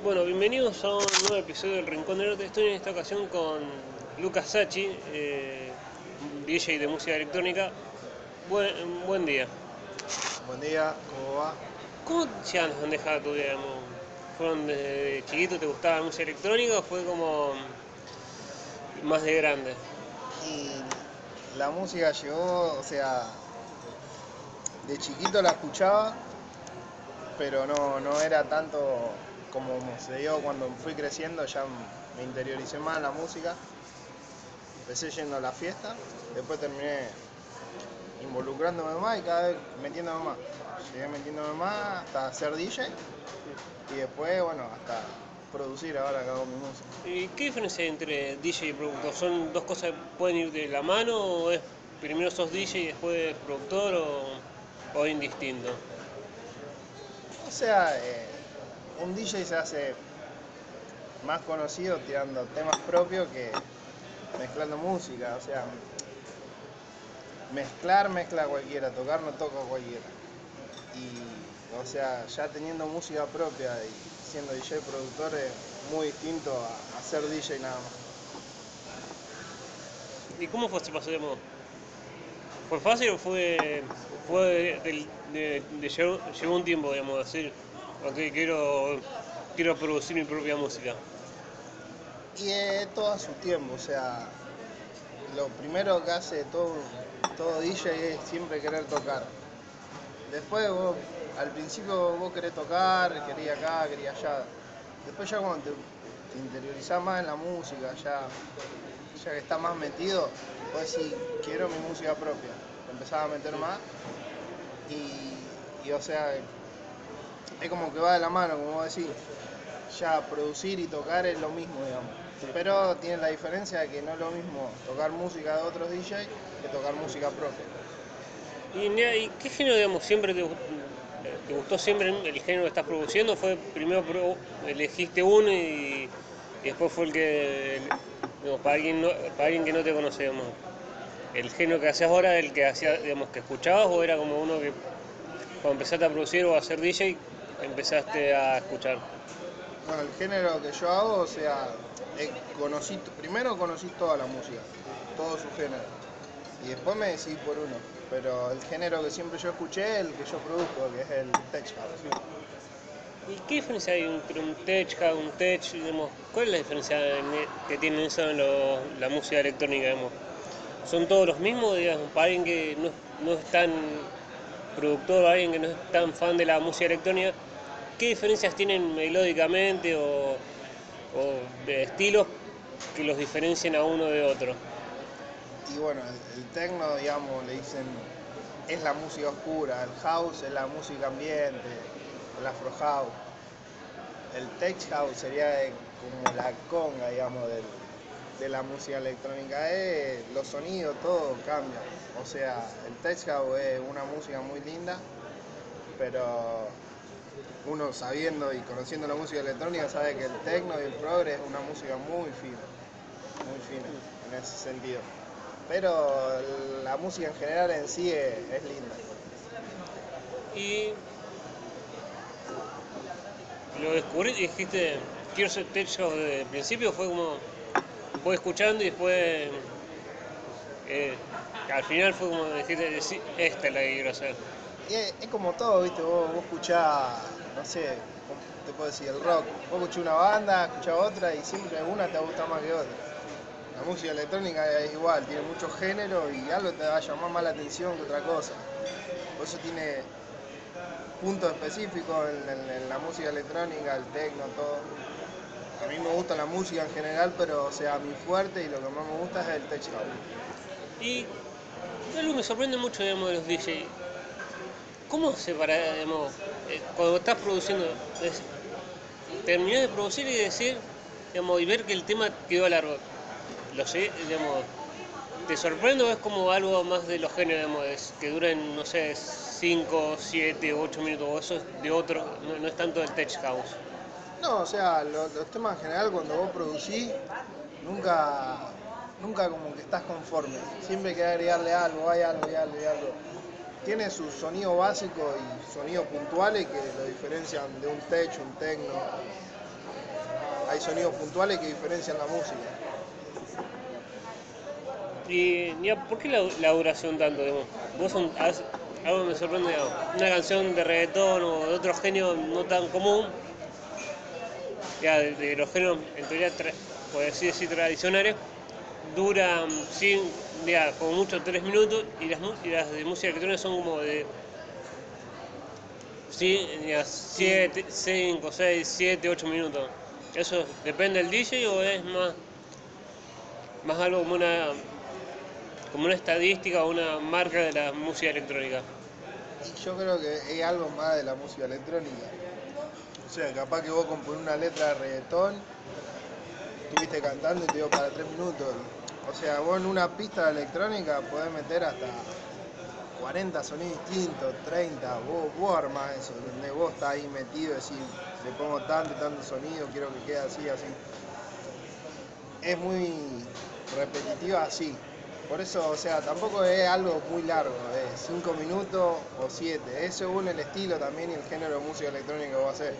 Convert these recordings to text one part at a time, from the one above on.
Bueno, bienvenidos a un nuevo episodio del Rincón del Norte. Estoy en esta ocasión con Lucas Sachi, eh, DJ de música electrónica. Buen, buen día. Buen día, ¿cómo va? ¿Cómo llegan las bandejas a tu vida? ¿Fueron desde chiquito, te gustaba la música electrónica o fue como más de grande? Y la música llegó, o sea, de chiquito la escuchaba, pero no, no era tanto como se dio cuando fui creciendo, ya me interioricé más en la música. Empecé yendo a la fiesta, después terminé involucrándome más y cada vez metiéndome más. Llegué metiéndome más hasta ser DJ y después, bueno, hasta producir ahora que hago mi música. ¿Y qué diferencia hay entre DJ y productor? ¿Son dos cosas que pueden ir de la mano o es primero sos DJ y después productor o, o indistinto? O sea, eh, un DJ se hace más conocido tirando temas propios que mezclando música. O sea, mezclar mezcla cualquiera, tocar no toca cualquiera. Y, o sea, ya teniendo música propia y siendo DJ productor es muy distinto a, ser DJ nada más. ¿Y cómo fue ese paso? digamos? ¿Fue fácil o fue, fue de, de, de un tiempo, digamos, de decir, ok, quiero, quiero producir mi propia música? Y es todo a su tiempo, o sea, lo primero que hace todo, todo DJ es siempre querer tocar. Después vos, al principio vos querés tocar, querías acá, querías allá. Después ya cuando te, te interiorizás más en la música, ya, ya que estás más metido, vos decís, quiero mi música propia. Te empezás a meter más y, y, o sea, es como que va de la mano, como vos decís. Ya producir y tocar es lo mismo, digamos. Pero tiene la diferencia de que no es lo mismo tocar música de otros DJ que tocar música propia. ¿Y, ¿y qué género, digamos, siempre te, te, gustó siempre el género que estás produciendo? ¿Fue primero elegiste uno y, y, después fue el que, digamos, para, alguien no, para alguien que no te conoce, digamos, el género que hacías ahora, el que hacía, digamos, que escuchabas o era como uno que cuando empezaste a producir o a ser DJ empezaste a escuchar? Bueno, el género que yo hago, o sea, conocí, primero conocí toda la música, todo su género, y después me decidí por uno. Pero el género que siempre yo escuché, el que yo produzco, que es el tech house. ¿Y qué diferencia hay entre un tech house, un tech, digamos, cuál es la diferencia que tienen eso en lo, la música electrónica, digamos? ¿Son todos los mismos, digamos, para alguien que no, no es tan productor, alguien que no es tan fan de la música electrónica, ¿qué diferencias tienen melódicamente o, de estilos que los diferencien a uno de otro? Y bueno, el, techno, digamos, le dicen, es la música oscura, el house es la música ambiente, el afro house. El tech house sería como la conga, digamos, de la música electrónica. Es, los sonidos, todo cambia. O sea, el tech house es una música muy linda, pero uno sabiendo y conociendo la música electrónica sabe que el techno y el progre es una música muy fina, muy fina en ese sentido. Pero la música en general en sí es, es linda. Y lo descubrí y dijiste, quiero ser tech house desde el principio, fue como, voy escuchando y después, eh, al final fue como dijiste, esta es la que quiero hacer. Y es, es como todo, viste, vos, vos escuchás, no sé, te puedo decir, el rock, vos escuchás una banda, escuchás otra y siempre una te va a gustar más que otra. La música electrónica es igual, tiene muchos géneros y algo te va a llamar más la atención que otra cosa. Por eso tiene puntos específicos en, la música electrónica, el techno, todo. A mí me gusta la música en general, pero o sea, mi fuerte y lo que más me gusta es el tech. Y algo me sorprende mucho, digamos, de los DJs. ¿Cómo se para, digamos, cuando estás produciendo, es, de producir y decir, digamos, y ver que el tema quedó largo? Lo sé, digamos, ¿te sorprende o es como algo más de los géneros, digamos, que duren, no sé, 5, 7, 8 minutos, o eso es de otro, no, es tanto del tech house? No, o sea, los, temas en general cuando vos producís, nunca, nunca como que estás conforme. Siempre hay que agregarle algo, hay algo, hay algo, hay algo tiene su sonido básico y sonidos puntuales que lo diferencian de un tech, un techno. Hay sonidos puntuales que diferencian la música. ¿Y por qué la, duración tanto? Digamos? Vos son, has, algo me sorprende, digamos, una canción de reggaetón o de otro género no tan común, ya de, los géneros en teoría, por así decir, tradicionales, duran 5 como mucho tres minutos y las, y las de música electrónica son como de 7, 5, 6, 7, 8 minutos. Eso depende del DJ o es más, más algo como una, como una estadística o una marca de la música electrónica. Yo creo que es algo más de la música electrónica. O sea, capaz que vos componés una letra de reggaetón, estuviste cantando y te dio para tres minutos. O sea, vos en una pista de electrónica podés meter hasta 40 sonidos distintos, 30, vos, vos armás eso, donde vos estás ahí metido decís, le pongo tanto tanto sonido, quiero que quede así, así. Es muy repetitiva así. Por eso, o sea, tampoco es algo muy largo, es 5 minutos o 7. Es según el estilo también y el género de música electrónica que vos hacer.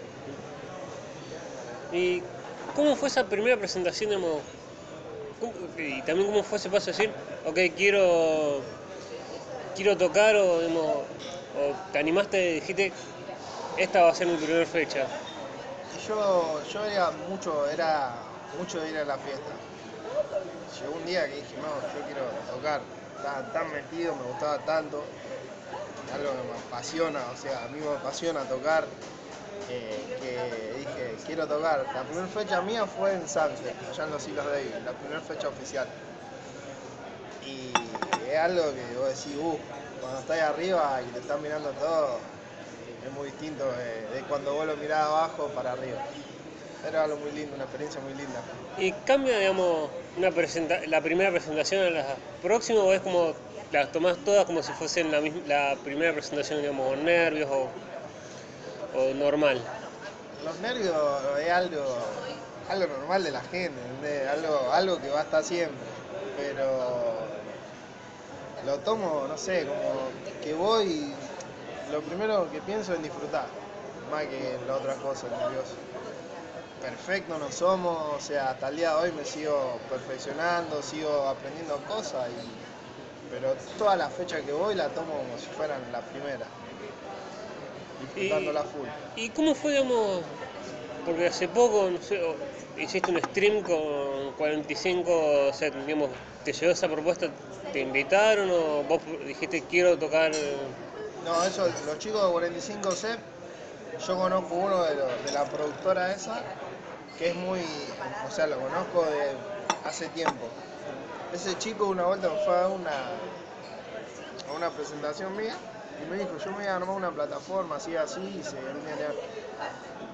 ¿Y cómo fue esa primera presentación? digamos? ¿Cómo- y también cómo fue ese paso de decir, ok, quiero, quiero tocar o, te animaste y dijiste, esta va a ser mi primera fecha. Yo, yo era mucho, era mucho ir a la fiesta. Llegó un día que dije, no, yo quiero tocar. Estaba tan metido, me gustaba tanto. Algo que me apasiona, o sea, a mí me apasiona tocar. Eh, que dije, quiero tocar. La primera fecha mía fue en Sunset, allá en los Hilos Davis, la primera fecha oficial. Y es algo que vos decís, uh, cuando estás arriba y te están mirando todo, es muy distinto de, cuando vos lo mirás abajo para arriba. Era algo muy lindo, una experiencia muy linda. ¿Y cambia, digamos, una presenta la primera presentación a la próxima o es como las tomás todas como si fuesen la, la primera presentación, digamos, con nervios o, normal? Los nervios es algo, algo normal de la gente. Algo, algo que va a estar siempre. Pero lo tomo, no sé, como que voy, lo primero que pienso es disfrutar, más que la otra cosa, nervioso. Perfecto no somos, o sea, hasta el día de hoy me sigo perfeccionando, sigo aprendiendo cosas, pero todas las fechas que voy la tomo como si fueran la primera, disfrutándola full. ¿Y cómo fue, digamos, porque hace poco, no sé, o- hiciste un stream con 45 set, digamos, ¿te llegó esa propuesta? ¿Te invitaron o vos dijiste quiero tocar? No, eso, los chicos de 45 CEP, yo conozco uno de, los- de la productora esa, que es muy, o sea, lo conozco de hace tiempo. Ese chico una vuelta fue a una, a una presentación mía y me dijo, yo me voy a armar una plataforma así, así, y se,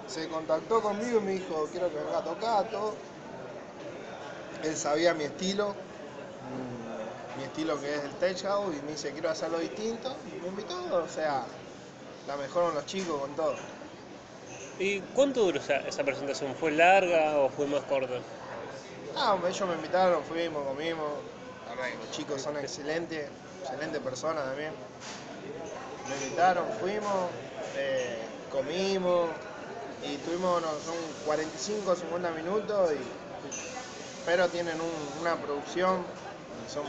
se contactó conmigo y me dijo, quiero que venga a tocar, todo. Él sabía mi estilo, mm, mi estilo que es el tech house, y me dice, quiero hacerlo distinto, y me invitó, o sea, la mejor con los chicos, con todo. ¿Y cuánto duró esa, esa presentación? ¿Fue larga o fue más corta? Ah, ellos me invitaron, fuimos, comimos. La verdad que los chicos son excelentes, excelentes personas también. Me invitaron, fuimos, eh, comimos y tuvimos, no, son 45 o 50 minutos, y, pero tienen un- una producción, son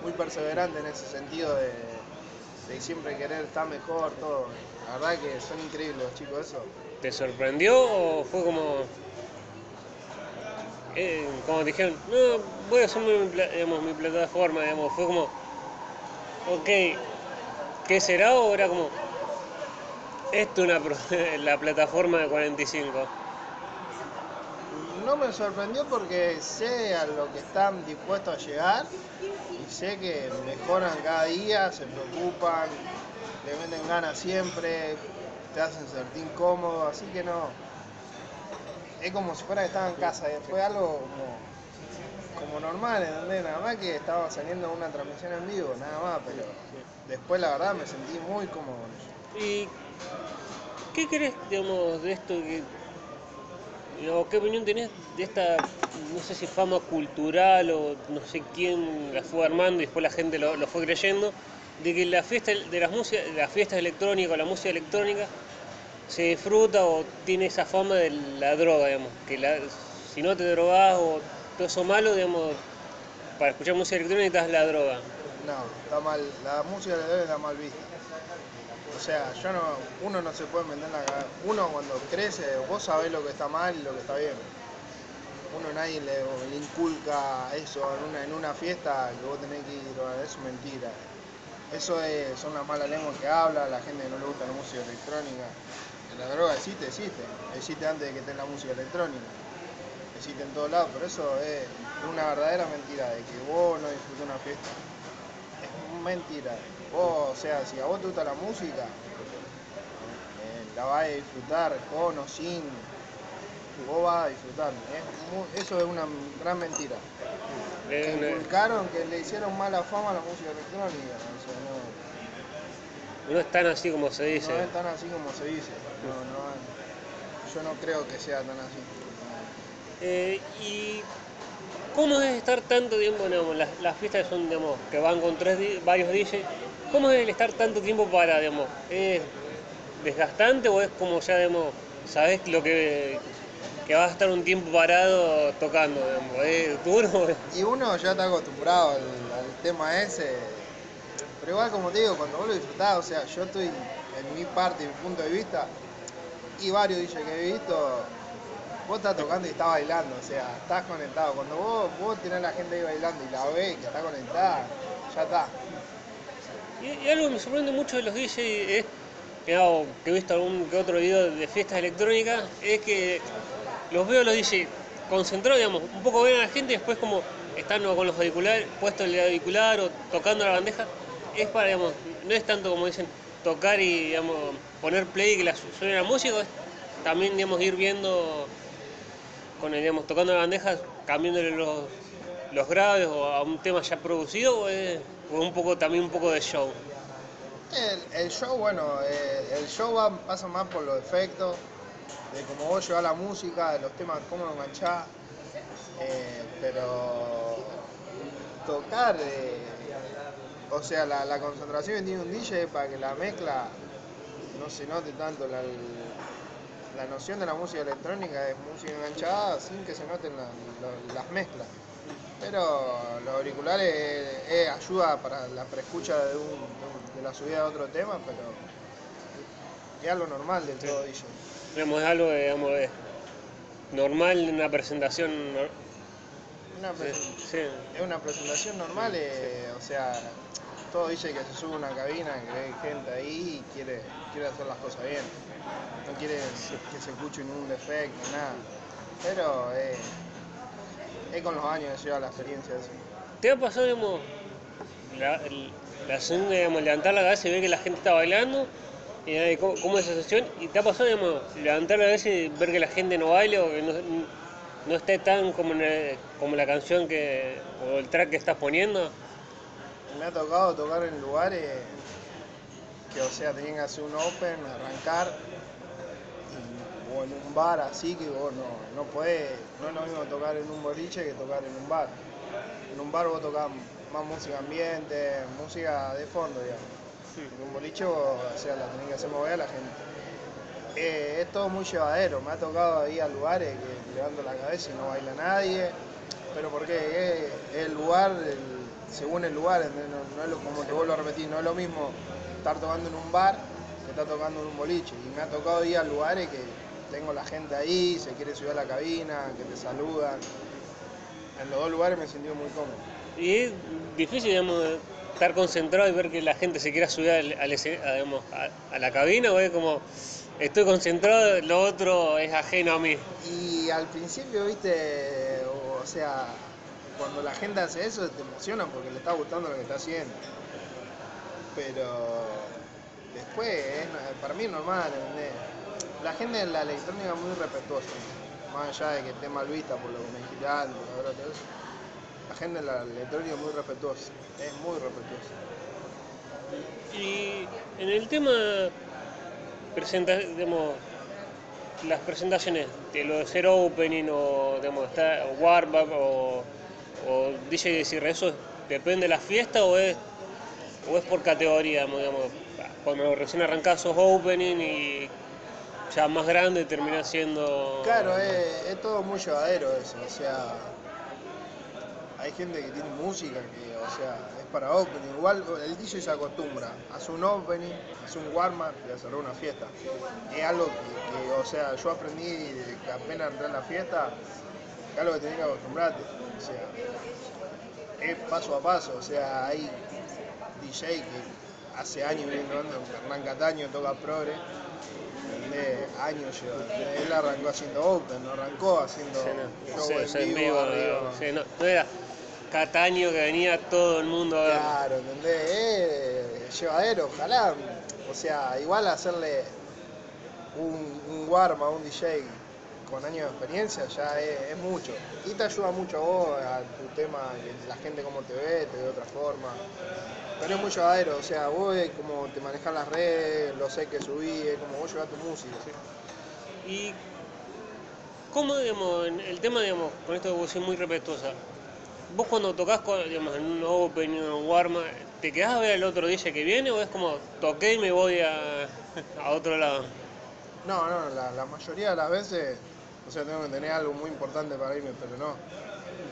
muy perseverantes en ese sentido de, de siempre querer estar mejor, todo. La verdad que son increíbles los chicos, eso. ¿Te sorprendió o fue como... eh, como dijeron, no, voy a hacer mi, digamos, mi plataforma, digamos, fue como, ok, ¿qué será o era como, esto es una, la plataforma de 45? No me sorprendió porque sé a lo que están dispuestos a llegar y sé que mejoran cada día, se preocupan, le meten ganas siempre, te hacen sentir cómodo, así que no. Es como si fuera que estaba en casa, eh, fue algo como, como normal, ¿entendés? Nada más que estaba saliendo una transmisión en vivo, nada más, pero después la verdad me sentí muy cómodo. con ello. ¿Y qué crees, digamos, de esto que... ¿Qué opinión tenés de esta, no sé si fama cultural o no sé quién la fue armando y después la gente lo, fue creyendo, de que la fiesta de las músicas, las fiestas electrónicas o la música electrónica se disfruta o tiene esa fama de la droga, digamos, que si no te drogas o todo eso malo, digamos, para escuchar música electrónica es la droga. No, está mal, la música electrónica está mal vista. O sea, yo no, uno no se puede vender la cabeza. Uno cuando crece, vos sabés lo que está mal y lo que está bien. Uno nadie le, le inculca eso en una, fiesta que vos tenés que ir, eso es mentira. Eso es, son las malas lenguas que habla, la gente no le gusta la música electrónica. La droga existe, existe. Existe antes de que esté la música electrónica. Existe en todos lados, pero eso es una verdadera mentira, de que vos no disfrutás una fiesta. Es mentira. Vos, o sea, si a vos te gusta la música, eh, la vas a disfrutar con o sin. Vos vas a disfrutar. Es mu- eso es una gran mentira. Que una- inculcaron que le hicieron mala fama a la música electrónica. O sea, no, no es tan así como se dice. no es tan así como se dice. No, no, yo no creo que sea tan así. Eh, y cómo es estar tanto tiempo, las, las fiestas son, que van con tres varios DJs, ¿cómo es el estar tanto tiempo para, digamos, es desgastante o es como ya, digamos, sabes lo que, que vas a estar un tiempo parado tocando, es duro? Y uno ya está acostumbrado al, al tema ese. Pero igual como te digo, cuando vos lo disfrutás, o sea, yo estoy en mi parte, en mi punto de vista, y varios DJs que he visto, vos estás tocando y estás bailando, o sea, estás conectado. Cuando vos, vos tenés a la gente ahí bailando y la ves que está conectada, ya está. Y, algo que me sorprende mucho de los DJs es, que, he visto algún que otro video de fiestas electrónicas, es que los veo los DJs concentrados, digamos, un poco ven a la gente y después como están con los auriculares, puestos el auricular o tocando la bandeja, es para, digamos, no es tanto como dicen tocar y, digamos, poner play y que la, su- suene la música, es también, digamos, ir viendo, con el, tocando la bandeja, cambiándole los, los graves o a un tema ya producido o es un poco, también un poco de show. El, show, bueno, eh, el show va- pasa más por los efectos, de cómo vos llevas la música, de los temas, cómo lo enganchás, eh, pero tocar, eh, o sea, la, concentración que tiene un DJ para que la mezcla no se note tanto la noción de la música electrónica es música enganchada sin que se noten la- la- las mezclas. Pero los auriculares eh, eh, ayuda para la preescucha de, un- de la subida de otro tema, pero es algo normal del todo. Digamos, es algo digamos, de- normal en una presentación. Una Sí, sí. es una presentación normal, eh, o sea, todo dice que se sube a una cabina, que hay gente ahí y quiere, quiere hacer las cosas bien. No quiere que se escuche ningún defecto, nada. Pero eh, es con los años que lleva la experiencia eso. ¿Te ha pasado, digamos, la, la digamos, levantar la cabeza y ver que la gente está bailando? Y ¿cómo, cómo es esa sensación? ¿Y te ha pasado, digamos, levantar la cabeza y ver que la gente no baile o que no, no esté tan como, en el- como la canción que, o el track que estás poniendo? Me ha tocado tocar en lugares que, o sea, tenían que hacer un open, arrancar, y- o en un bar así que vos no, no podés, no es lo mismo tocar en un boliche que tocar en un bar. En un bar vos tocás más música ambiente, música de fondo, digamos. En un boliche vos, o sea, la tenés que hacer mover a la gente. Eh, es todo muy llevadero, me ha tocado ir a lugares que levanto la cabeza y no baila nadie, pero porque es, es el lugar, el- según el lugar, no, no es lo, como te vuelvo a repetir, no es lo mismo estar tocando en un bar que estar tocando en un boliche. Y me ha tocado ir a lugares que tengo la gente ahí, se quiere subir a la cabina, que te saludan. En los dos lugares me he sentido muy cómodo. Y es difícil, digamos, estar concentrado y ver que la gente se quiera subir al, al escen- a, digamos, a- a la cabina o es como, estoy concentrado, lo otro es ajeno a mí. Y al principio, viste, o, o sea, cuando la gente hace eso te emociona porque le está gustando lo que está haciendo. Pero después, es no- para mí es normal. La gente en la electrónica es muy respetuosa, más allá de que esté mal vista por lo que me. La gente en la electrónica es muy respetuosa, es muy respetuosa. Y en el tema, presenta, las presentaciones de lo de ser opening o, digamos, está, o warm up o, o DJ de cierre, ¿eso depende de la fiesta o es, o es por categoría? Digamos, cuando recién arrancás sos opening y ya más grande termina siendo... Claro, es, todo muy llevadero eso, o sea, hay gente que tiene música que, o sea, es para opening. Igual el DJ se acostumbra, hace un opening, hace un warm-up y hacer una fiesta. Es algo que, o sea, yo aprendí que apenas entré en la fiesta, es algo que tenés que acostumbrarte. O sea, es paso a paso, o sea, hay DJ que hace años viene tocando, Hernán Cataño toca progre, ¿entendés? años lleva. Él arrancó haciendo open, no arrancó haciendo Sí, no, show sí, en vivo, en vivo, arriba. sí, no, no era Cataño que venía todo el mundo a ver. Claro, ¿entendés? Eh, llevadero, ojalá. O sea, igual hacerle un, un warm a un DJ con años de experiencia ya es, es mucho. Y te ayuda mucho a vos, a tu tema, la gente como te ve, te ve de otra forma. Pero es muy llevadero, o sea, vos cómo te manejas las redes, lo sé que subís, es como vos llevas tu música. Y cómo, digamos, el tema, digamos, con esto que vos decís muy respetuosa, vos cuando tocas, digamos, en un open, en un warm, ¿te quedás a ver el otro DJ que viene o es como toqué y me voy a, a otro lado? No, no, la, la mayoría de las veces, o sea, tengo que tener algo muy importante para irme, pero no,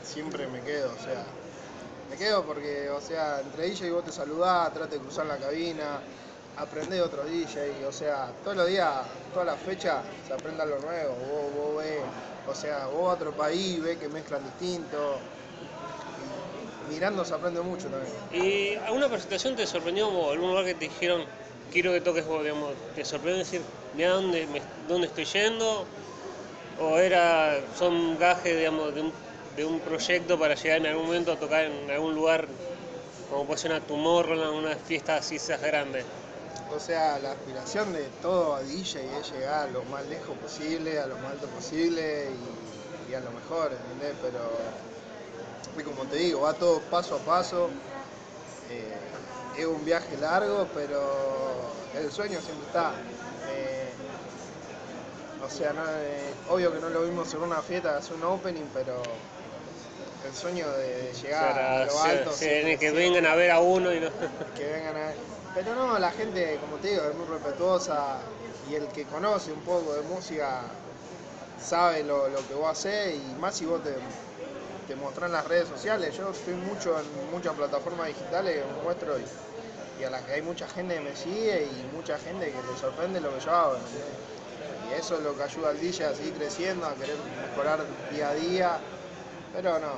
siempre me quedo, o sea, me quedo porque, o sea, entre DJ vos te saludás, trate de cruzar la cabina, aprendés de otro DJ, o sea, todos los días, todas las fechas se aprende algo nuevo, vos, vos ves, o sea, vos a otro país ves que mezclan distinto, y mirando se aprende mucho también. ¿Y alguna presentación te sorprendió o algún lugar que te dijeron, quiero que toques vos, digamos, te sorprendió decir, mira dónde, dónde estoy yendo? ¿O era, son gajes, digamos, de un, de un proyecto para llegar en algún momento a tocar en algún lugar, como puede ser una Tomorrowland, una fiesta así esas grandes? O sea, la aspiración de todo DJ es llegar a lo más lejos posible, a lo más alto posible y, a lo mejor, ¿entendés? Pero, como te digo, va todo paso a paso. eh, es un viaje largo, pero el sueño siempre está. O sea, no, eh, obvio que no lo vimos en una fiesta, hacer un opening, pero el sueño de, llegar a lo alto. que vengan a ver a uno y no... que vengan a... Pero no, la gente, como te digo, es muy respetuosa y el que conoce un poco de música sabe lo, lo que vos haces y más si vos te, te mostrás en las redes sociales. Yo estoy mucho en muchas plataformas digitales que muestro y, y a la que hay mucha gente que me sigue y mucha gente que le sorprende lo que yo hago. Y eso es lo que ayuda al DJ a seguir creciendo, a querer mejorar día a día. Pero no,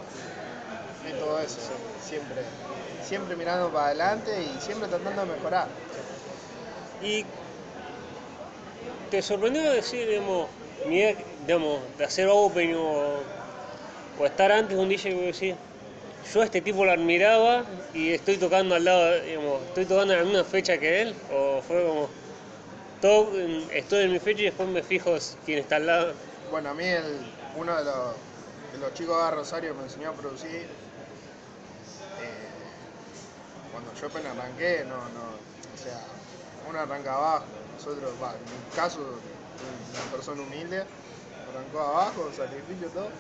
es todo eso, siempre, siempre mirando para adelante y siempre tratando de mejorar. Y te sorprendió decir, digamos, mira, digamos, de hacer open o, o estar antes de un DJ que decir, yo a este tipo lo admiraba y estoy tocando al lado, digamos, estoy tocando en la misma fecha que él, o fue como, todo, estoy en mi fecha y después me fijo quién está al lado. Bueno, a mí el- uno de los, de los chicos de Rosario me enseñó a producir. eh, cuando yo apenas arranqué, no, no, o sea, uno arranca abajo, nosotros, en mi caso, una persona humilde, arrancó abajo, sacrificio todo.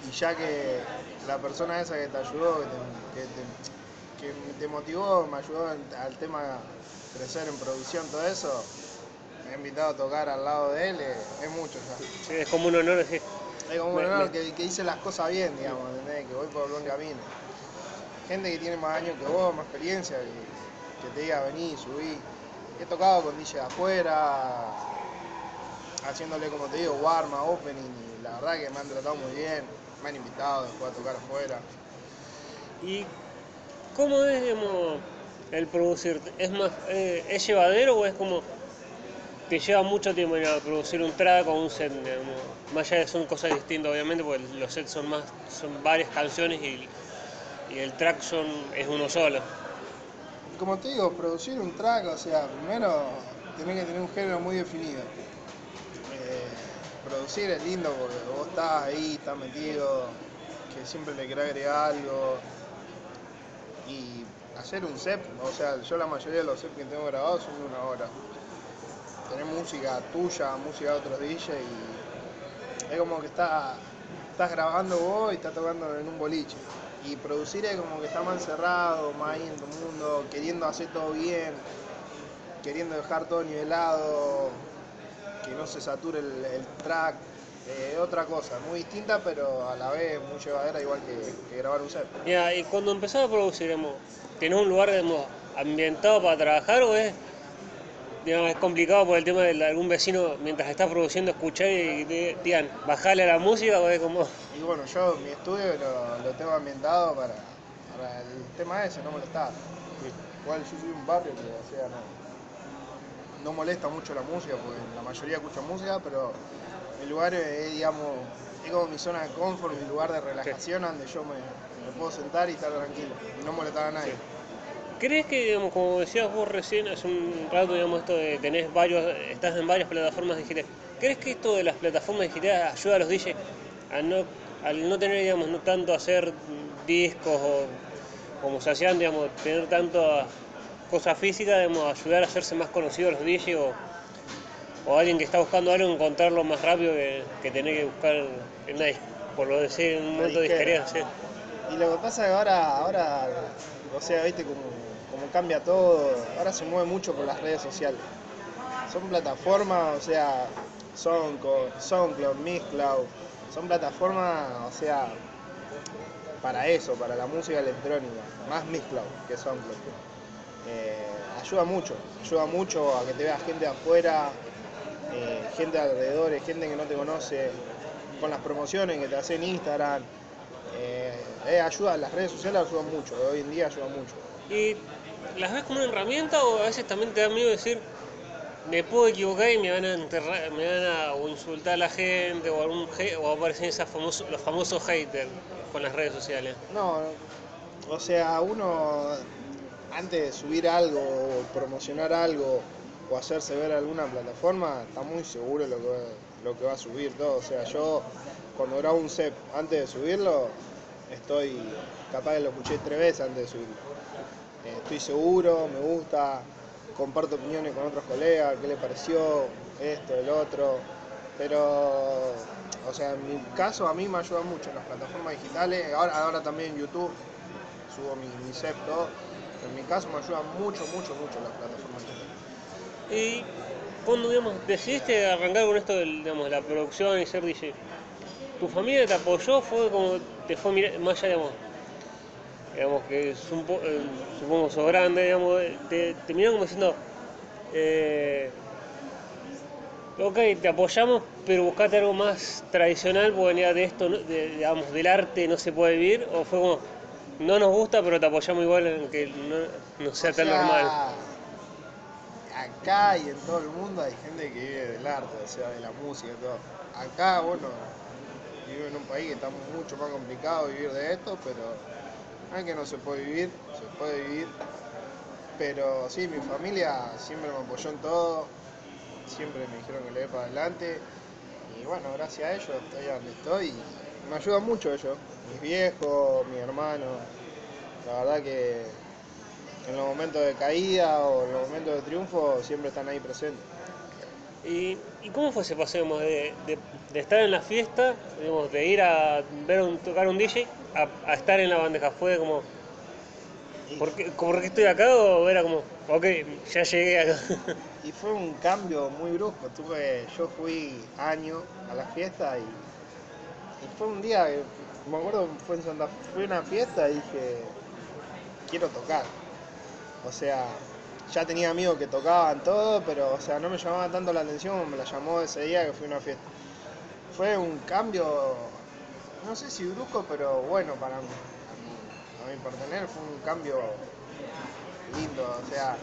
Y ya que la persona esa que te ayudó, que te, que te- motivó, me ayudó al tema crecer en producción, todo eso, me ha invitado a tocar al lado de él, es mucho ya. Sí, es como un honor Es como un honor me- que, que hice las cosas bien, digamos, ¿entendés? Que voy por buen camino. Gente que tiene más años que vos, más experiencia, que, que te diga vení, subí. He tocado con DJ afuera, haciéndole, como te digo, warma, opening, y la verdad que me han tratado muy bien, me han invitado después a tocar afuera. ¿y cómo es, digamos, el producir? ¿Es más, eh, es llevadero o es como, te lleva mucho tiempo a producir un track o un set? Más allá de que son cosas distintas, obviamente, porque los sets son más, son varias canciones y, y el track son, es uno solo. Como te digo, producir un track, o sea, primero tenés que tener un género muy definido. Eh, producir es lindo porque vos estás ahí, estás metido, que siempre le querés agregar algo. Y hacer un set, o sea, yo la mayoría de los sets que tengo grabados son de una hora. Tener música tuya, música de otros DJ y es como que está, estás grabando vos y estás tocando en un boliche. Y producir es como que está más encerrado, más ahí en tu mundo, queriendo hacer todo bien, queriendo dejar todo nivelado. que no se sature el, el track, eh, otra cosa, muy distinta pero a la vez muy llevadera igual que, que grabar un set. Y cuando empezás a producir, digamos, ¿tenés un lugar digamos, ambientado para trabajar o es, digamos, es complicado por el tema de algún vecino mientras estás produciendo escuchar y te digan, bajale a la música o es como... Y bueno, yo mi estudio lo, lo tengo ambientado para, para el tema ese, no molestar. Igual yo soy un barrio que, o sea, no, no molesta mucho la música, porque la mayoría escucha música, pero mi lugar es, digamos, es como mi zona de confort, mi lugar de relajación, donde yo me, me puedo sentar y estar tranquilo, y no molestar a nadie. ¿Crees que, digamos, como decías vos recién, hace un rato, digamos, esto de tenés varios, estás en varias plataformas digitales, ¿crees que esto de las plataformas digitales ayuda a los DJs a no, al no tener, digamos, no tanto hacer discos o como se hacían, digamos, tener tanto cosas físicas, digamos, ayudar a hacerse más conocidos los DJs o, o alguien que está buscando algo, encontrarlo más rápido que, que tener que buscar en una, por lo decir, en un momento de disquería, sí. Y lo que pasa es que ahora, ahora o sea, viste como, como cambia todo, ahora se mueve mucho por las redes sociales. Son plataformas, o sea, SoundCloud, SoundCloud, Mixcloud, son plataformas, o sea, para eso, para la música electrónica, más Mixcloud que SoundCloud. Eh, ayuda mucho, ayuda mucho a que te vea gente afuera, eh, gente de alrededor, gente que no te conoce, con las promociones que te hacen en Instagram. Eh, eh, ayuda, las redes sociales ayudan mucho, hoy en día ayudan mucho. ¿Y las ves como una herramienta o a veces también te da miedo decir, me puedo equivocar y me van a enterrar, me van a o insultar a la gente o, algún, o aparecen esas famosos, los famosos haters con las redes sociales? No, o sea, uno antes de subir algo o promocionar algo o hacerse ver alguna plataforma, está muy seguro lo que, lo que va a subir todo. O sea, yo cuando grabo un set antes de subirlo, estoy capaz que lo escuché tres veces antes de subirlo. Eh, estoy seguro, me gusta, comparto opiniones con otros colegas, qué le pareció, esto, el otro. Pero, o sea, en mi caso a mí me ayuda mucho las plataformas digitales, ahora, ahora también YouTube, subo mi, mi set, todo. En mi caso me ayuda mucho, mucho, mucho las plataformas digitales. Y cuando digamos, decidiste arrancar con esto digamos, de la producción y ser DJ, ¿tu familia te apoyó? ¿Fue como te fue mira- más allá, digamos, digamos que es un po- eh, supongo sos grande, digamos, te, te miraron como diciendo, eh, ok, te apoyamos, pero buscate algo más tradicional, porque ya de esto, de- digamos, del arte no se puede vivir, o fue como, no nos gusta, pero te apoyamos igual en que no, no sea O tan sea, normal. Acá y en todo el mundo hay gente que vive del arte, o sea, de la música y todo. Acá, bueno, vivo en un país que está mucho más complicado vivir de esto, pero no es que no se puede vivir, se puede vivir. Pero sí, mi familia siempre me apoyó en todo, siempre me dijeron que le dé para adelante. Y bueno, gracias a ellos estoy donde estoy y me ayudan mucho ellos, mis viejos, mi hermano. La verdad que en los momentos de caída o en los momentos de triunfo siempre están ahí presentes. ¿Y, y cómo fue ese paseo digamos, de, de- de estar en la fiesta, digamos, de ir a ver un, tocar un DJ, a, a estar en la bandeja? ¿Fue como, ¿por qué, ¿por qué estoy acá? ¿O era como, ok, ya llegué acá? y fue un cambio muy brusco. Tuve, yo fui año a la fiesta y, y fue un día, me acuerdo, fue en Santa Fe, a una fiesta y dije, quiero tocar. O sea, ya tenía amigos que tocaban todo, pero o sea, no me llamaba tanto la atención como me la llamó ese día que fui a una fiesta. Fue un cambio, no sé si brusco, pero bueno para mí, a mi, a mi pertenecer fue un cambio lindo, o sea,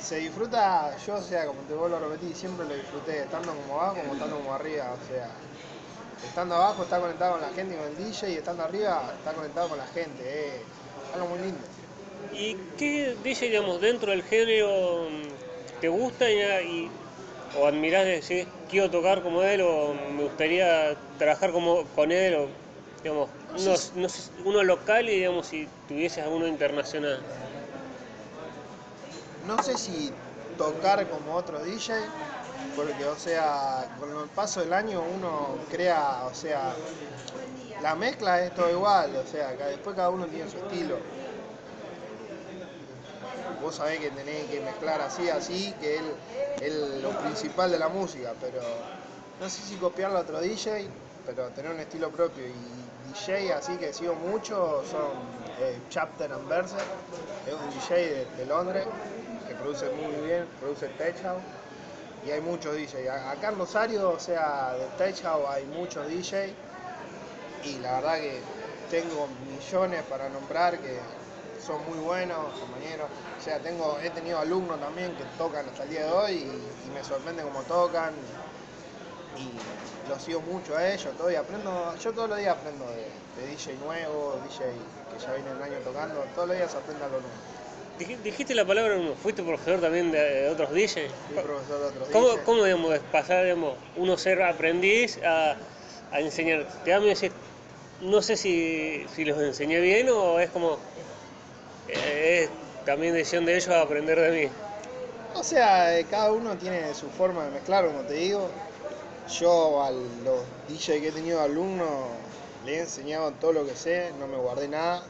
se disfruta, yo o sea, como te vuelvo a repetir, siempre lo disfruté, estando como abajo como estando como arriba, o sea, estando abajo está conectado con la gente y con el DJ y estando arriba está conectado con la gente, eh, algo muy lindo. ¿Y qué DJ, digamos, dentro del género mm, te gusta y, y- o admirás de decir, quiero tocar como él o me gustaría trabajar como con él o, digamos, uno, no sé, uno local y, digamos, si tuvieses alguno internacional? No sé si tocar como otro DJ, porque o sea, con el paso del año uno crea, o sea, la mezcla es todo igual, o sea, después cada uno tiene su estilo. Vos sabés que tenés que mezclar así, así, que es lo principal de la música, pero no sé si copiarlo a otro DJ, pero tener un estilo propio. Y DJ así que sigo mucho son eh, Chapter and Verse, es un DJ de, Londres que produce muy bien, produce Tech House. Y hay muchos DJ. A- Acá en Rosario, o sea, de Tech House hay muchos DJ. Y la verdad que tengo millones para nombrar que son muy buenos, compañeros. O sea, tengo, he tenido alumnos también que tocan hasta el día de hoy y, y me sorprende cómo tocan. Y los sigo mucho a ellos, todo y aprendo, yo todos los días aprendo de, de DJ nuevo, DJ que ya viene un año tocando, todos los días aprendo algo nuevo. Dij- Dijiste la palabra, fuiste profesor también de, de otros DJs. Fui profesor de otros ¿Cómo, DJs. cómo digamos, pasar, digamos, uno ser aprendiz a, a enseñar? Te da miedo decir, no sé si, si los enseñé bien o es como, eh, es también decisión de ellos aprender de mí. O sea, eh, cada uno tiene su forma de mezclar, como te digo. Yo a los DJ que he tenido alumnos le he enseñado todo lo que sé, no me guardé nada.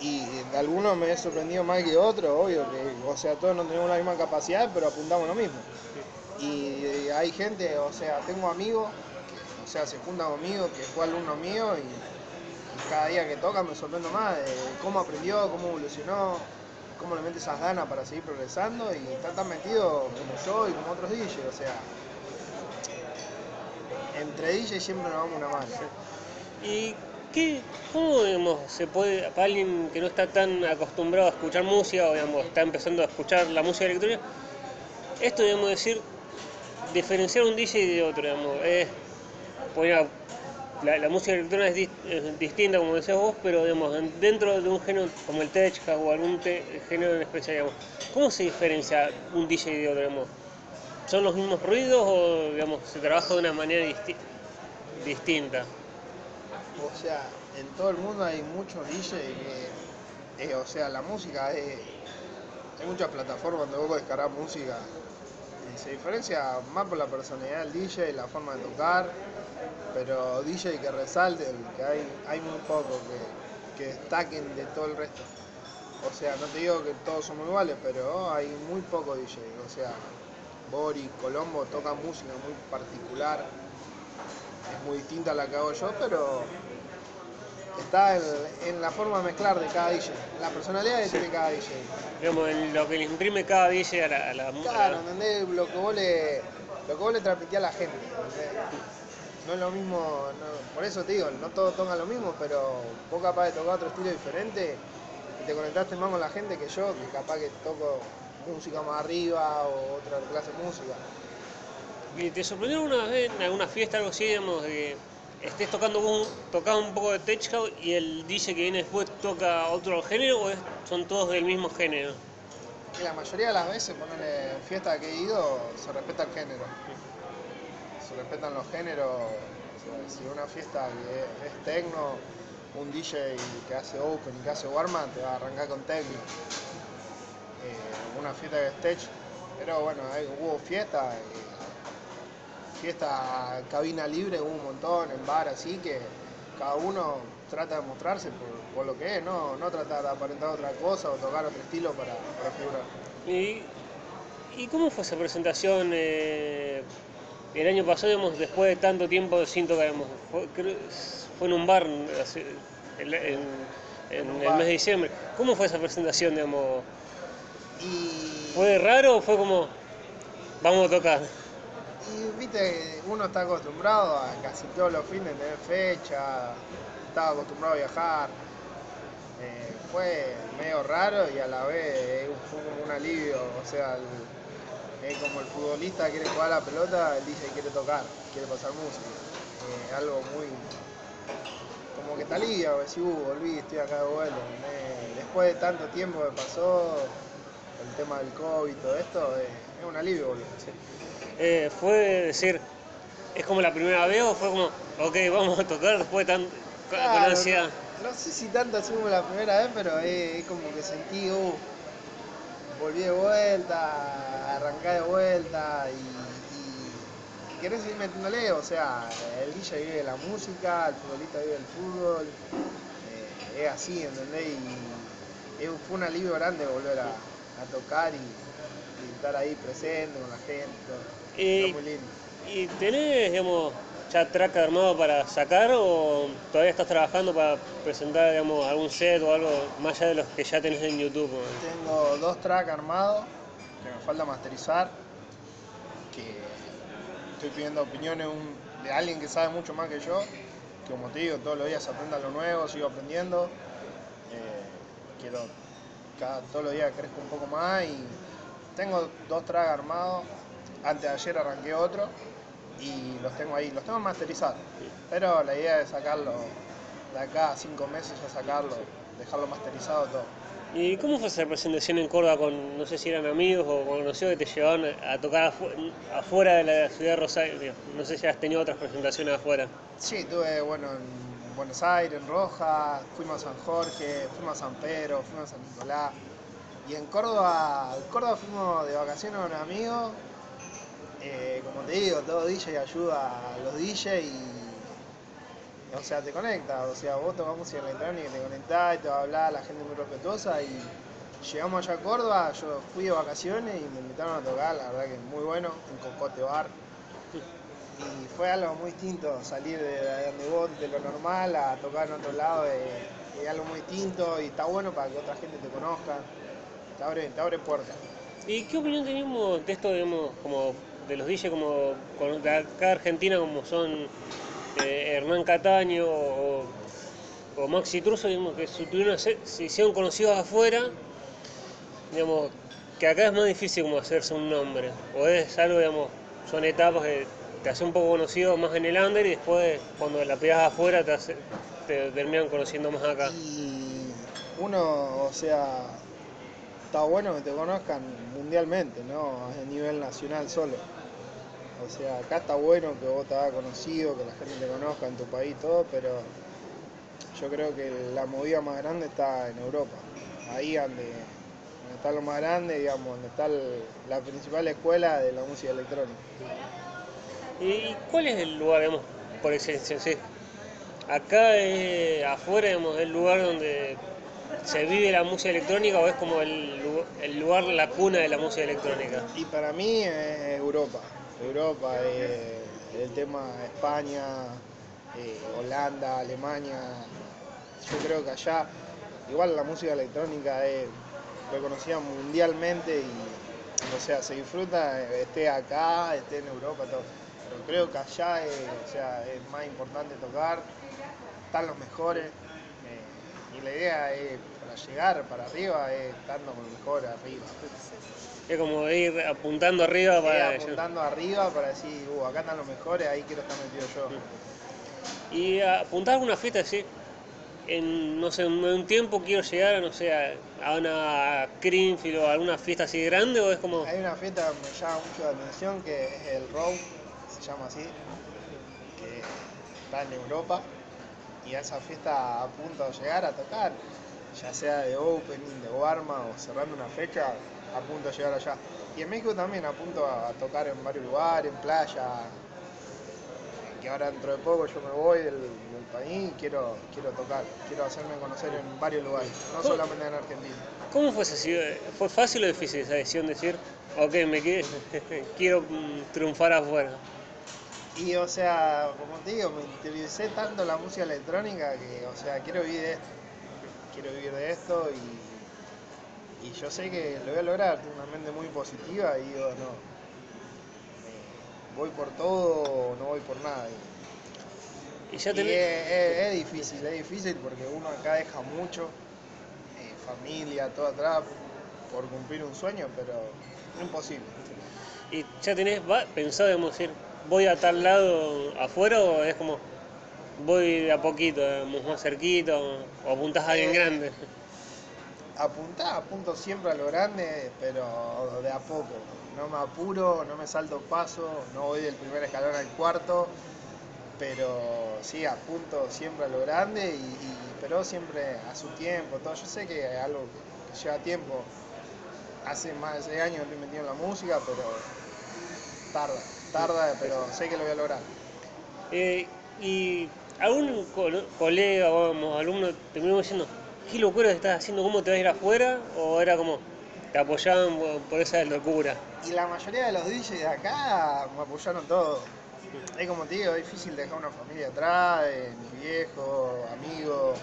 Y de algunos me he sorprendido más que otros, obvio que, o sea, todos no tenemos la misma capacidad, pero apuntamos lo mismo. Y eh, hay gente, o sea, tengo amigos, o sea, se juntan conmigo, que fue alumno mío y cada día que toca me sorprendo más de cómo aprendió, cómo evolucionó, cómo le mete esas ganas para seguir progresando y está tan metido como yo y como otros DJs, o sea, entre DJs siempre nos damos una mano. ¿Y qué, cómo digamos, se puede, para alguien que no está tan acostumbrado a escuchar música o digamos, está empezando a escuchar la música electrónica, esto digamos decir, diferenciar un DJ de otro, es, bueno, la, música electrónica es, dis- es distinta, como decías vos, pero digamos, en- dentro de un género como el tech o algún género en especial, ¿cómo se diferencia un DJ de otro? Digamos? ¿Son los mismos ruidos o digamos, se trabaja de una manera disti- distinta? O sea, en todo el mundo hay muchos DJs eh, o sea, la música es, hay muchas plataformas donde vos descargar música se diferencia más por la personalidad del DJ, la forma de tocar, pero DJ que resalten, que hay, hay muy pocos que, que destaquen de todo el resto. O sea, no te digo que todos somos iguales, pero hay muy pocos DJ. O sea, Boris, Colombo tocan música muy particular, es muy distinta a la que hago yo, pero está en, en la forma de mezclar de cada DJ, la personalidad que tiene cada DJ. Digamos, en lo que le imprime cada DJ a la, a la mu- a la- Claro, ¿entendés? Lo que vos le, lo que vos le transmitís a la gente. ¿entendés? No es lo mismo, no- por eso te digo, no todos tocan lo mismo, pero vos capaz de tocar otro estilo diferente y te conectaste más con la gente que yo, que capaz que toco música más arriba o otra clase de música. ¿Y ¿Te sorprendió alguna vez en alguna fiesta, algo así, digamos, de que estés tocando un, tocando un poco de tech house y el DJ que viene después toca otro género o es- son todos del mismo género? La mayoría de las veces, ponerle en fiesta que he ido, se respeta el género. Respetan los géneros. Si una fiesta es, es tecno, un DJ que hace open y que hace warm te va a arrancar con techno. Eh, una fiesta es tech, pero bueno, hay- hubo fiesta, eh, fiesta cabina libre, hubo un montón, en bar, así que cada uno trata de mostrarse por, lo que es, no, no tratar de aparentar otra cosa o tocar otro estilo para, para figurar. ¿Y, y cómo fue esa presentación eh, el año pasado, digamos, después de tanto tiempo sin tocar? digamos? Fue, en un bar hace- en, en- en un el bar. mes de diciembre. ¿Cómo fue esa presentación, digamos? Y, ¿Fue raro o fue como, vamos a tocar? y viste, uno está acostumbrado a casi todos los fines tener fecha, estaba acostumbrado a viajar. Eh, fue medio raro y a la vez fue como un alivio, o sea, el- eh, como el futbolista quiere jugar a la pelota, el DJ quiere tocar, quiere pasar música. Eh, algo muy, como que te alivia, decís, uh, volví, estoy acá de vuelta. ¿entendés? Después de tanto tiempo que pasó, el tema del COVID y todo esto, eh, es un alivio. Eh, ¿Fue decir, es como la primera vez o fue como, ok, vamos a tocar después de tan, con- con Claro, ansiedad? No, no sé si tanto así como la primera vez, pero es, es como que sentí, uh, volví de vuelta, arranqué de vuelta y, y querés seguir metiéndole, o sea, el DJ vive de la música, el futbolista vive del fútbol, eh, es así, ¿entendés? Y es- fue un alivio grande volver a, a tocar y, y estar ahí presente con la gente. todo. Y, Está muy lindo. ¿Y tenés, digamos, ya track armado para sacar o todavía estás trabajando para presentar, digamos, algún set o algo más allá de los que ya tenés en YouTube? Tengo dos tracks armados que me falta masterizar, que estoy pidiendo opiniones de alguien que sabe mucho más que yo, que como te digo, todos los días aprendo lo nuevo, sigo aprendiendo, eh, quiero cada, todos los días crezco un poco más y tengo dos tracks armados, antes de ayer arranqué otro y los tengo ahí, los tengo masterizados, pero la idea es sacarlo de acá a cinco meses, ya sacarlo, dejarlo masterizado todo. ¿Y cómo fue esa presentación en Córdoba con, no sé si eran amigos o conocidos que te llevaban a tocar afu- afuera de la ciudad de Rosario? No sé si has tenido otras presentaciones afuera. Sí, estuve bueno, en Buenos Aires, en Roja, fuimos a San Jorge, fuimos a San Pedro, fuimos a San Nicolás. Y en Córdoba, en Córdoba fuimos de vacaciones con un amigo. Eh, como te digo, todo DJ ayuda a los DJ y. O sea, te conecta. O sea, vos tocas música electrónica y te conectás y te va a hablar, la gente muy respetuosa. Y llegamos allá a Córdoba, yo fui de vacaciones y me invitaron a tocar, la verdad que muy bueno, en Cocote Bar. Y fue algo muy distinto, salir de, de donde vos, de lo normal, a tocar en otro lado, eh, es algo muy distinto y está bueno para que otra gente te conozca, te abre, te abre puertas. ¿Y qué opinión tenemos de esto, digamos, como de los DJ como de acá de Argentina, como son eh, Hernán Cataño o, Maxi Truso, digamos, que se, hicieron conocidos afuera, digamos, que acá es más difícil como hacerse un nombre, o es algo, digamos, son etapas que te hace un poco conocido más en el under y después cuando la pegas afuera te, hace- te terminan conociendo más acá. Y uno, o sea, está bueno que te conozcan mundialmente, ¿no? A nivel nacional solo. O sea, acá está bueno que vos te hagas conocido, que la gente te conozca en tu país, todo, pero yo creo que la movida más grande está en Europa. Ahí donde, donde está lo más grande, digamos, donde está la principal escuela de la música electrónica. ¿Y cuál es el lugar, digamos, por excelencia? Sí. Acá eh, afuera, digamos, el lugar donde se vive la música electrónica o es como el, el lugar, la cuna de la música electrónica. Y para mí es Europa. Europa, eh, el tema España, eh, Holanda, Alemania. Yo creo que allá, igual la música electrónica es reconocida mundialmente y, o sea, se disfruta, eh, esté acá, esté en Europa, todo. Pero creo que allá es, o sea, es más importante tocar, están los mejores. Y la idea es, para llegar para arriba, es estando mejores arriba. Es como ir apuntando arriba para... apuntando arriba para decir, uh, acá están los mejores, ahí quiero estar metido yo. Y apuntar a una fiesta, sí. En, no sé, en un tiempo quiero llegar, no sé, a, a una Greenfield o a alguna fiesta así grande o es como... Hay una fiesta que me llama mucho la atención que es el Row, se llama así, que está en Europa y a esa fiesta a llegar a tocar, ya sea de opening, de warma o cerrando una fecha, apunto a llegar allá. Y en México también apunto a tocar en varios lugares, en playa, que ahora dentro de poco yo me voy del, del país y quiero, quiero tocar, quiero hacerme conocer en varios lugares, no solamente en Argentina. ¿Cómo fue esa? ¿Fue fácil o difícil esa decisión de decir, ok, me quedé, quiero mm, triunfar afuera? Y o sea, como te digo, me interesé tanto la música electrónica que, o sea, quiero vivir de esto. Quiero vivir de esto y, y yo sé que lo voy a lograr. Tengo una mente muy positiva y digo, no. voy por todo o no voy por nada. Y, Y ya y tenés... es, es- es difícil, es difícil porque uno acá deja mucho, eh, familia, todo atrás, por cumplir un sueño, pero imposible. ¿Y ya tenés pensado, digamos, decir, voy a tal lado afuera o es como, voy de a poquito, más cerquita o, apuntás a alguien Eh, grande? apuntá, apunto siempre a lo grande, pero de a poco. No me apuro, no me salto paso, no voy del primer escalón al cuarto, pero sí apunto siempre a lo grande, y, y- pero siempre a su tiempo. Todo. Yo sé que es algo que lleva tiempo. Hace más de seis años que estoy metido en la música, pero tarda, tarda, pero sé que lo voy a lograr. Eh, ¿Y algún col- colega o alumno terminó diciendo, qué locura estás haciendo, cómo te vas a ir afuera? ¿O era como, te apoyaban por- esa locura. Y la mayoría de los DJs de acá me apoyaron todo. Es como te digo, es difícil dejar una familia atrás, eh, mis viejos, amigos.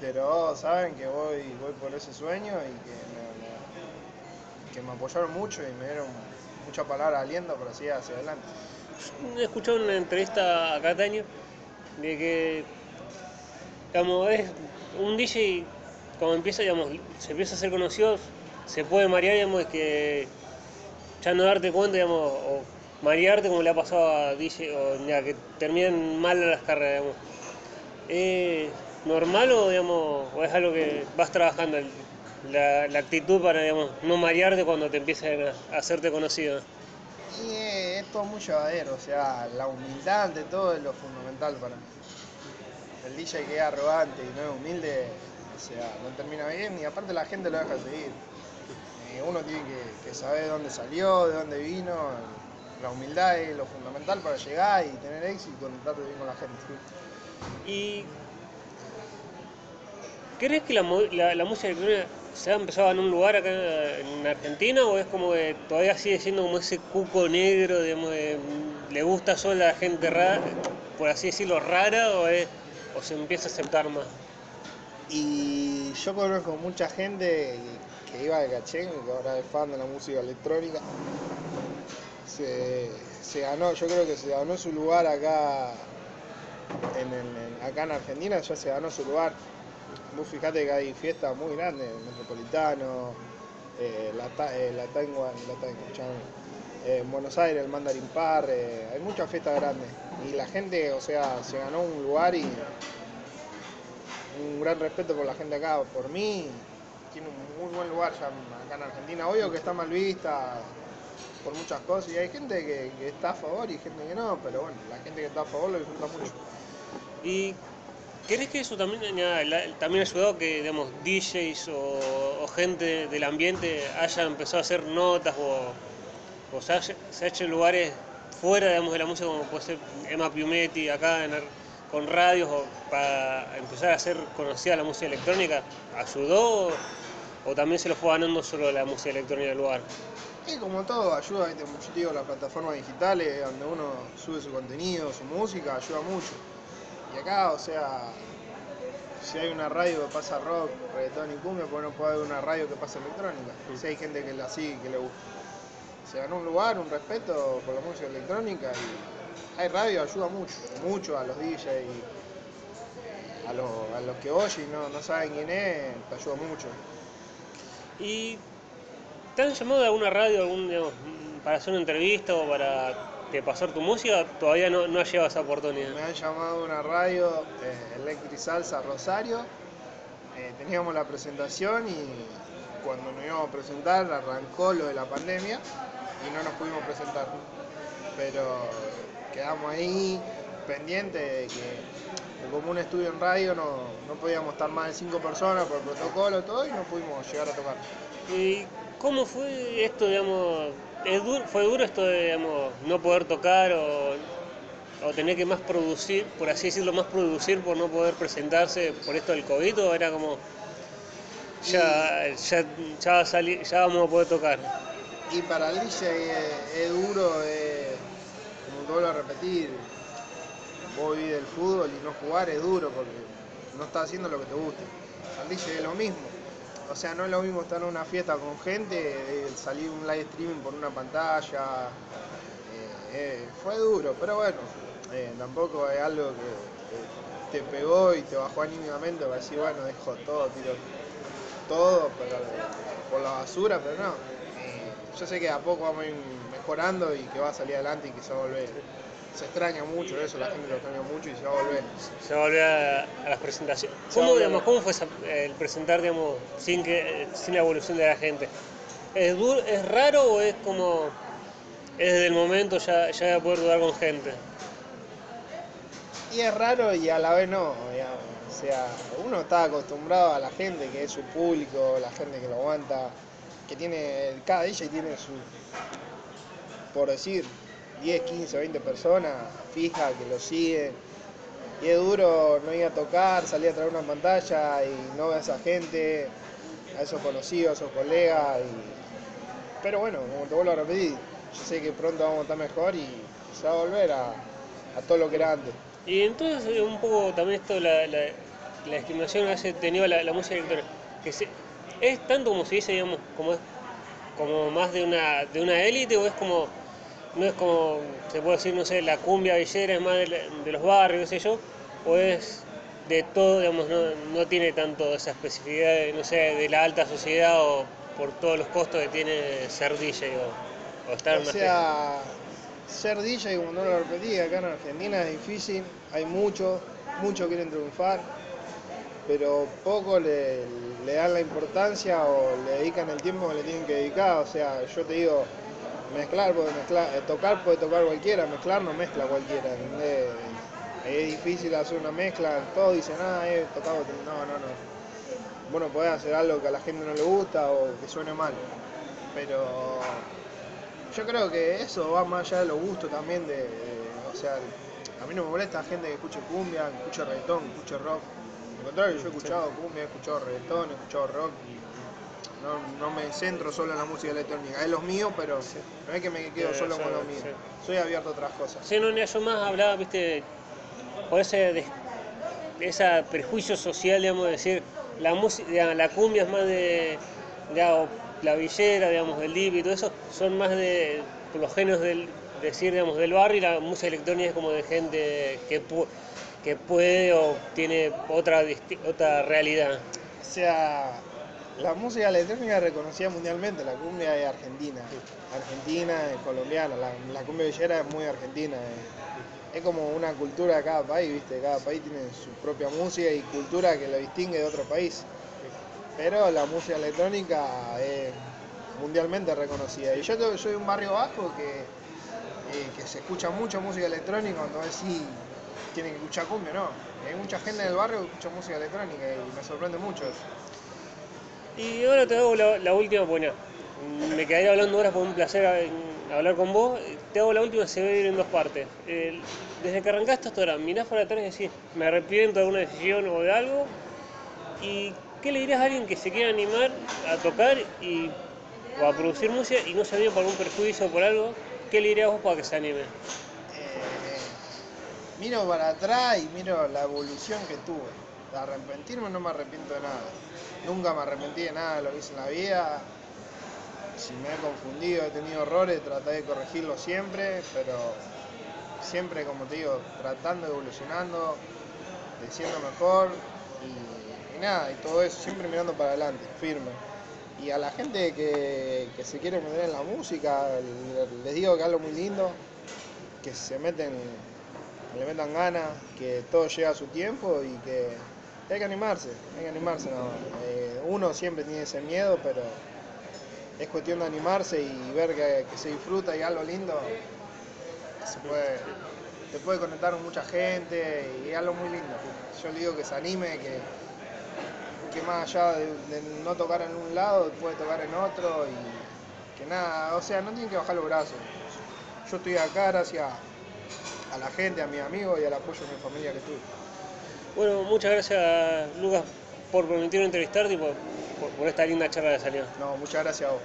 Pero saben que voy, voy por ese sueño y que me, me- que me apoyaron mucho y me dieron mucha palabra de aliento para seguir hacia adelante. He escuchado una entrevista a Cataño de que digamos, es un DJ cuando empieza, digamos, se empieza a ser conocido, se puede marear, digamos, de que ya no darte cuenta, digamos, o marearte como le ha pasado a DJ, o ya, que terminan mal las carreras, digamos. ¿Es normal o, digamos, o es algo que vas trabajando, la, la actitud para, digamos, no marearte cuando te empiezan a hacerte conocido? Y eh, es todo muy llevadero, o sea, la humildad ante todo es lo fundamental para mí. El DJ que es arrogante y no es humilde, o sea, no termina bien y aparte la gente lo deja seguir. Eh, uno tiene que, que saber de dónde salió, de dónde vino. La humildad es lo fundamental para llegar y tener éxito y conectarte bien con la gente. ¿Y crees que la, la, la música electrónica se ha empezado en un lugar acá en Argentina o es como que todavía sigue siendo como ese cuco negro, digamos, le gusta solo a la gente rara, por así decirlo, rara o, es- o se empieza a aceptar más? Y yo conozco mucha gente que iba de Cachén que ahora es fan de la música electrónica. Se, se ganó, yo creo que se ganó su lugar acá en- acá en Argentina, ya se ganó su lugar. Vos fijate que hay fiestas muy grandes, Metropolitano, eh, la, eh, la Taiwan, la Taiwan, eh, en Buenos Aires, el Mandarin Par, eh, hay muchas fiestas grandes. Y la gente, o sea, se ganó un lugar y un gran respeto por la gente acá, por mí, tiene un muy buen lugar ya acá en Argentina. Obvio que está mal vista por muchas cosas y hay gente que, que está a favor y gente que no, pero bueno, la gente que está a favor lo disfruta mucho. ¿Y crees que eso también, también ha que digamos, DJs o, gente del ambiente haya empezado a hacer notas o, se, haya, se ha hecho en lugares fuera digamos, de la música como puede ser Emma Piumetti acá con radios o para empezar a hacer conocida la música electrónica? ¿Ayudó o, también se lo fue ganando solo la música electrónica del lugar? Y como todo, ayuda, yo digo, las plataformas digitales donde uno sube su contenido, su música, ayuda mucho. Y acá, o sea, si hay una radio que pasa rock, reggaetón y cumbia, pues no puede haber una radio que pasa electrónica. Si hay gente que la sigue y que le gusta. Se ganó un lugar, un respeto por la música electrónica y hay radio, ayuda mucho, mucho a los DJs y a los, a los que oyen y no, no saben quién es, te ayuda mucho. ¿Y te han llamado de alguna radio algún, digamos, para hacer una entrevista o para pasar tu música? Todavía no, no llegado esa oportunidad. Me han llamado una radio, eh, Electric Salsa Rosario. Eh, teníamos la presentación y cuando nos íbamos a presentar arrancó lo de la pandemia y no nos pudimos presentar. Pero quedamos ahí pendientes de que como un estudio en radio no, no podíamos estar más de cinco personas por protocolo y todo y no pudimos llegar a tocar. ¿Y cómo fue esto, digamos? ¿Es duro- ¿Fue duro esto de, no poder tocar o, tener que más producir, por así decirlo, más producir por no poder presentarse por esto del COVID o era como ya, ya, ya, va a vamos a poder tocar? Y para el DJ es, duro, es, como te vuelvo a repetir, vos vivís del fútbol y no jugar es duro porque no estás haciendo lo que te gusta. Al DJ es lo mismo. O sea, no es lo mismo estar en una fiesta con gente, de salir un live streaming por una pantalla. eh, eh, fue duro, pero bueno, eh, tampoco es algo que, te pegó y te bajó anímicamente para decir, bueno, dejo todo, tiro todo pero, por la basura, pero no. Eh, yo sé que a poco vamos a ir mejorando y que va a salir adelante y que volver. Se extraña mucho eso, la gente lo extraña mucho y se va a volver. Se va a volver a, a las presentaciones. ¿Cómo, volver. digamos, ¿Cómo fue esa- el presentar digamos, sin, que, sin la evolución de la gente? ¿Es, duro, ¿Es raro o es como es desde el momento ya, ya voy a poder jugar con gente? Y es raro y a la vez no, digamos. O sea, uno está acostumbrado a la gente que es su público, la gente que lo aguanta, que tiene, cada DJ tiene su, por decir, 10, 15, 20 personas fijas que lo siguen. Y es duro no ir a tocar, salir a traer una pantalla y no ver a esa gente. a esos conocidos, a esos colegas. Pero bueno, como te vuelvo a repetir, yo sé que pronto vamos a estar mejor y se va a volver a, todo lo que era antes. Y entonces eh, un poco también esto, la, la, la que ha tenido la, música electrónica, que se, es tanto como se dice, digamos, como como más de una de una élite o es como no es como se puede decir no sé la cumbia villera es más de, de los barrios qué sé yo o es de todo digamos no, no tiene tanto esa especificidad de, no sé de la alta sociedad o por todos los costos que tiene ser DJ o, o estar O en una sea, ser DJ, como no lo repetí, acá en Argentina es difícil, hay muchos, muchos quieren triunfar, pero pocos le, le dan la importancia o le dedican el tiempo que le tienen que dedicar. O sea, yo te digo, mezclar puede mezclar, eh, tocar puede tocar cualquiera, mezclar no mezcla cualquiera, ¿entendés? Es difícil hacer una mezcla, todos dicen, ah, he tocado, no, no, no. Bueno, podés hacer algo que a la gente no le gusta o que suene mal, pero yo creo que eso va más allá de los gustos también de, o sea, a mí no me molesta gente que escuche cumbia, que escuche reggaetón, que escuche rock. Al contrario, yo he escuchado cumbia, he escuchado reggaetón, he escuchado rock y no, no me centro solo en la música electrónica. Es lo mío, pero no es que me quedo Sí, solo sí, con lo mío. sí. Soy abierto a otras cosas. Sí, no, ni yo más hablaba, viste, por ese ese prejuicio social, digamos, de decir, la música, la cumbia es más de, digamos, la villera, digamos, del dip y todo eso, son más de, por los géneros del, decir, digamos, del barrio y la música electrónica es como de gente que, pu- que puede o tiene otra, otra realidad. O sea, la música electrónica reconocida mundialmente, la cumbia es argentina. Argentina es colombiana, la, la cumbia villera es muy argentina. Es, como una cultura de cada país, ¿viste? Cada país tiene su propia música y cultura que lo distingue de otro país. Pero la música electrónica es mundialmente reconocida. Y yo soy un barrio bajo que, eh, que se escucha mucha música electrónica, cuando decís tienen que escuchar cumbia, no. Hay mucha gente en el barrio que escucha música electrónica y me sorprende mucho. Y ahora te hago la, última, bueno, me quedaría hablando horas por un placer hablar con vos. Te hago la última, se ir en dos partes. Desde que arrancaste hasta ahora, mirás para atrás y decís, me arrepiento de alguna decisión o de algo. ¿Y qué le dirías a alguien que se quiera animar a tocar y, o a producir música y no se anime por algún perjuicio o por algo? ¿Qué le dirías vos para que se anime? Eh, miro para atrás y miro la evolución que tuve. De arrepentirme no me arrepiento de nada. Nunca me arrepentí de nada de lo que hice en la vida. Si me he confundido, he tenido errores, traté de corregirlos siempre, pero siempre, como te digo, tratando, evolucionando, siendo mejor y, y nada, y todo eso, siempre mirando para adelante, firme. Y a la gente que, que se quiere meter en la música, le- les digo que algo muy lindo, que se meten, le metan ganas, que todo llega a su tiempo y que hay que animarse, hay que animarse. ¿no? Eh, uno siempre tiene ese miedo, pero es cuestión de animarse y ver que, se disfruta y algo lindo, se puede, conectar con mucha gente y algo muy lindo. Yo le digo que se anime, que, que más allá de, de no tocar en un lado, puede tocar en otro y que nada, o sea, no tienen que bajar los brazos. Yo estoy acá gracias a la gente, a mis amigos y al apoyo de mi familia que tuve. Bueno, muchas gracias Lucas por permitirme entrevistarte y por, por- esta linda charla de salida. No, muchas gracias a vos.